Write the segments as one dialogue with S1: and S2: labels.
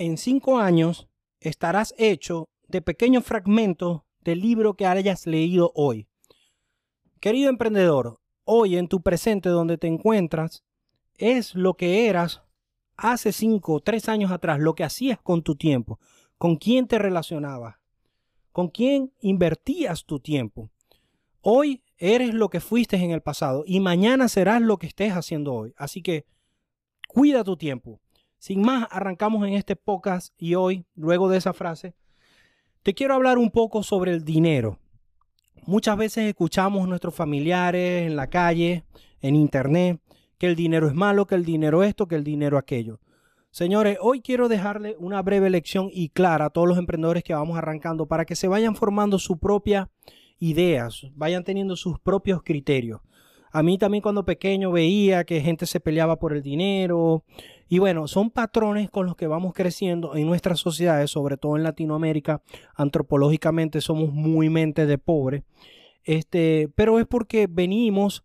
S1: En cinco años estarás hecho de pequeños fragmentos del libro que hayas leído hoy. Querido emprendedor, hoy en tu presente donde te encuentras es lo que eras hace cinco o tres años atrás, lo que hacías con tu tiempo, con quién te relacionabas, con quién invertías tu tiempo. Hoy eres lo que fuiste en el pasado y mañana serás lo que estés haciendo hoy. Así que cuida tu tiempo. Sin más, arrancamos en este podcast y hoy, luego de esa frase, te quiero hablar un poco sobre el dinero. Muchas veces escuchamos a nuestros familiares en la calle, en internet, que el dinero es malo, que el dinero esto, que el dinero aquello. Señores, hoy quiero dejarle una breve lección y clara a todos los emprendedores que vamos arrancando para que se vayan formando su propia ideas, vayan teniendo sus propios criterios. A mí también cuando pequeño veía que gente se peleaba por el dinero. Y bueno, son patrones con los que vamos creciendo en nuestras sociedades, sobre todo en Latinoamérica. Antropológicamente somos muy mente de pobre. Este, pero es porque venimos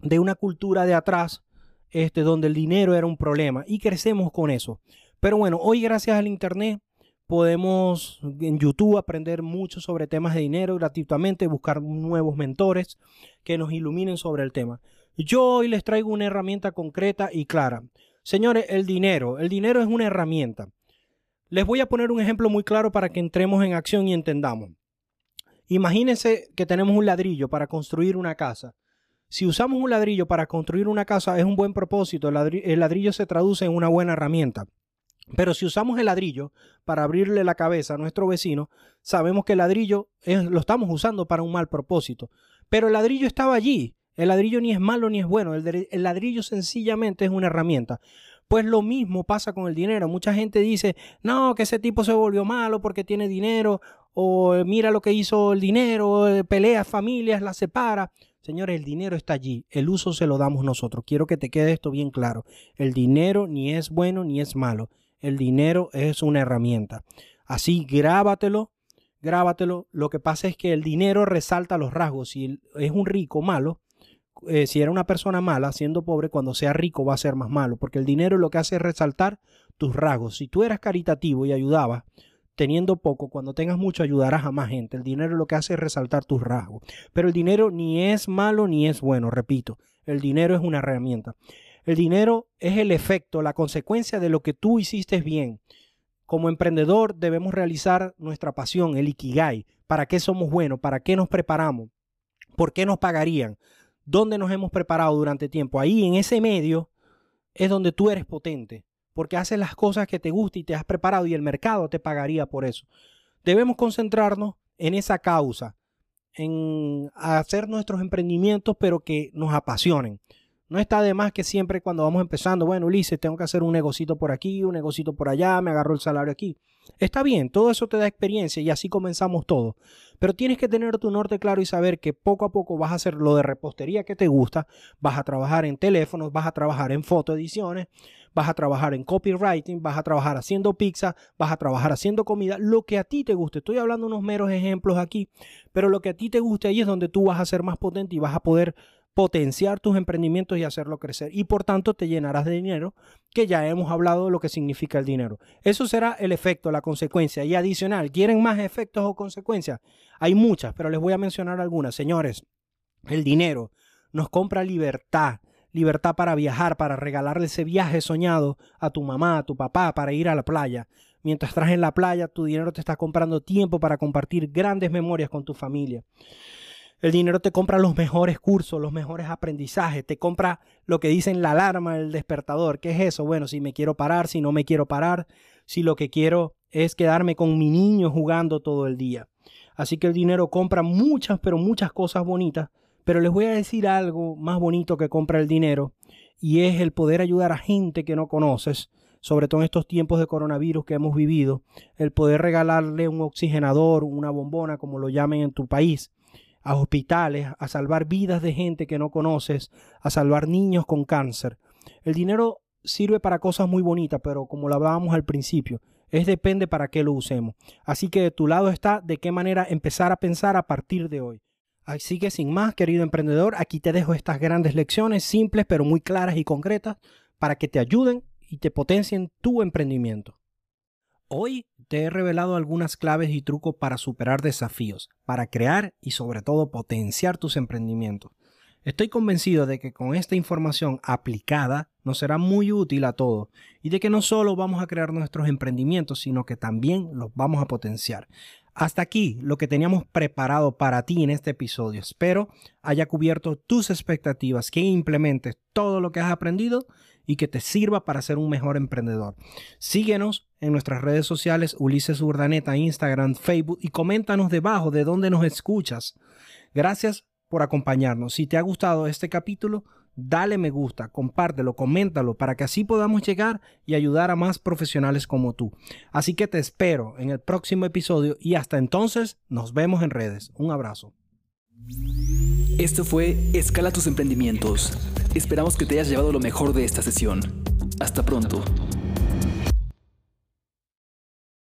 S1: de una cultura de atrás, este, donde el dinero era un problema y crecemos con eso. Pero bueno, hoy gracias al Internet podemos en YouTube aprender mucho sobre temas de dinero gratuitamente, buscar nuevos mentores que nos iluminen sobre el tema. Yo hoy les traigo una herramienta concreta y clara. Señores, el dinero, el dinero es una herramienta. Les voy a poner un ejemplo muy claro para que entremos en acción y entendamos. Imagínense que tenemos un ladrillo para construir una casa. Si usamos un ladrillo para construir una casa es un buen propósito, el ladrillo, se traduce en una buena herramienta. Pero si usamos el ladrillo para abrirle la cabeza a nuestro vecino, sabemos que el ladrillo lo estamos usando para un mal propósito. Pero el ladrillo estaba allí. El ladrillo ni es malo ni es bueno. El, ladrillo sencillamente es una herramienta. Pues lo mismo pasa con el dinero. Mucha gente dice, no, que ese tipo se volvió malo porque tiene dinero, o mira lo que hizo el dinero, eh, pelea familias, las separa. Señores, el dinero está allí, el uso se lo damos nosotros. Quiero que te quede esto bien claro. El dinero ni es bueno ni es malo. El dinero es una herramienta. Así, grábatelo, grábatelo. Lo que pasa es que el dinero resalta los rasgos. Si es un rico malo, eh, si era una persona mala, siendo pobre, cuando sea rico va a ser más malo, porque el dinero lo que hace es resaltar tus rasgos. Si tú eras caritativo y ayudabas, teniendo poco, cuando tengas mucho ayudarás a más gente. El dinero lo que hace es resaltar tus rasgos. Pero el dinero ni es malo ni es bueno, repito. El dinero es una herramienta. El dinero es el efecto, la consecuencia de lo que tú hiciste bien. Como emprendedor debemos realizar nuestra pasión, el ikigai. ¿Para qué somos buenos? ¿Para qué nos preparamos? ¿Por qué nos pagarían? ¿Dónde nos hemos preparado durante tiempo? Ahí, en ese medio, es donde tú eres potente, porque haces las cosas que te gustan y te has preparado y el mercado te pagaría por eso. Debemos concentrarnos en esa causa, en hacer nuestros emprendimientos, pero que nos apasionen. No está de más que siempre cuando vamos empezando, bueno, Ulises, tengo que hacer un negocito por aquí, un negocito por allá, me agarro el salario aquí. Está bien, todo eso te da experiencia y así comenzamos todo. Pero tienes que tener tu norte claro y saber que poco a poco vas a hacer lo de repostería que te gusta, vas a trabajar en teléfonos, vas a trabajar en fotoediciones, vas a trabajar en copywriting, vas a trabajar haciendo pizza, vas a trabajar haciendo comida, lo que a ti te guste. Estoy hablando unos meros ejemplos aquí, pero lo que a ti te guste ahí es donde tú vas a ser más potente y vas a poder potenciar tus emprendimientos y hacerlo crecer. Y por tanto te llenarás de dinero, que ya hemos hablado de lo que significa el dinero. Eso será el efecto, la consecuencia. Y adicional, ¿quieren más efectos o consecuencias? Hay muchas, pero les voy a mencionar algunas. Señores, el dinero nos compra libertad. Libertad para viajar, para regalarle ese viaje soñado a tu mamá, a tu papá, para ir a la playa. Mientras estás en la playa, tu dinero te está comprando tiempo para compartir grandes memorias con tu familia. El dinero te compra los mejores cursos, los mejores aprendizajes, te compra lo que dicen la alarma, el despertador. ¿Qué es eso? Bueno, si me quiero parar, si no me quiero parar, si lo que quiero es quedarme con mi niño jugando todo el día. Así que el dinero compra muchas, pero muchas cosas bonitas. Pero les voy a decir algo más bonito que compra el dinero y es el poder ayudar a gente que no conoces, sobre todo en estos tiempos de coronavirus que hemos vivido, el poder regalarle un oxigenador, una bombona, como lo llamen en tu país, a hospitales, a salvar vidas de gente que no conoces, a salvar niños con cáncer. El dinero sirve para cosas muy bonitas, pero como lo hablábamos al principio, es depende para qué lo usemos. Así que de tu lado está de qué manera empezar a pensar a partir de hoy. Así que sin más, querido emprendedor, aquí te dejo estas grandes lecciones simples pero muy claras y concretas para que te ayuden y te potencien tu emprendimiento. Hoy te he revelado algunas claves y trucos para superar desafíos, para crear y sobre todo potenciar tus emprendimientos. Estoy convencido de que con esta información aplicada nos será muy útil a todos y de que no solo vamos a crear nuestros emprendimientos, sino que también los vamos a potenciar. Hasta aquí lo que teníamos preparado para ti en este episodio. Espero haya cubierto tus expectativas, que implementes todo lo que has aprendido y que te sirva para ser un mejor emprendedor. Síguenos en nuestras redes sociales Ulises Urdaneta, Instagram, Facebook y coméntanos debajo de dónde nos escuchas. Gracias por acompañarnos. Si te ha gustado este capítulo, dale me gusta, compártelo, coméntalo para que así podamos llegar y ayudar a más profesionales como tú. Así que te espero en el próximo episodio y hasta entonces nos vemos en redes. Un abrazo.
S2: Esto fue Escala tus emprendimientos. Esperamos que te hayas llevado lo mejor de esta sesión. Hasta pronto.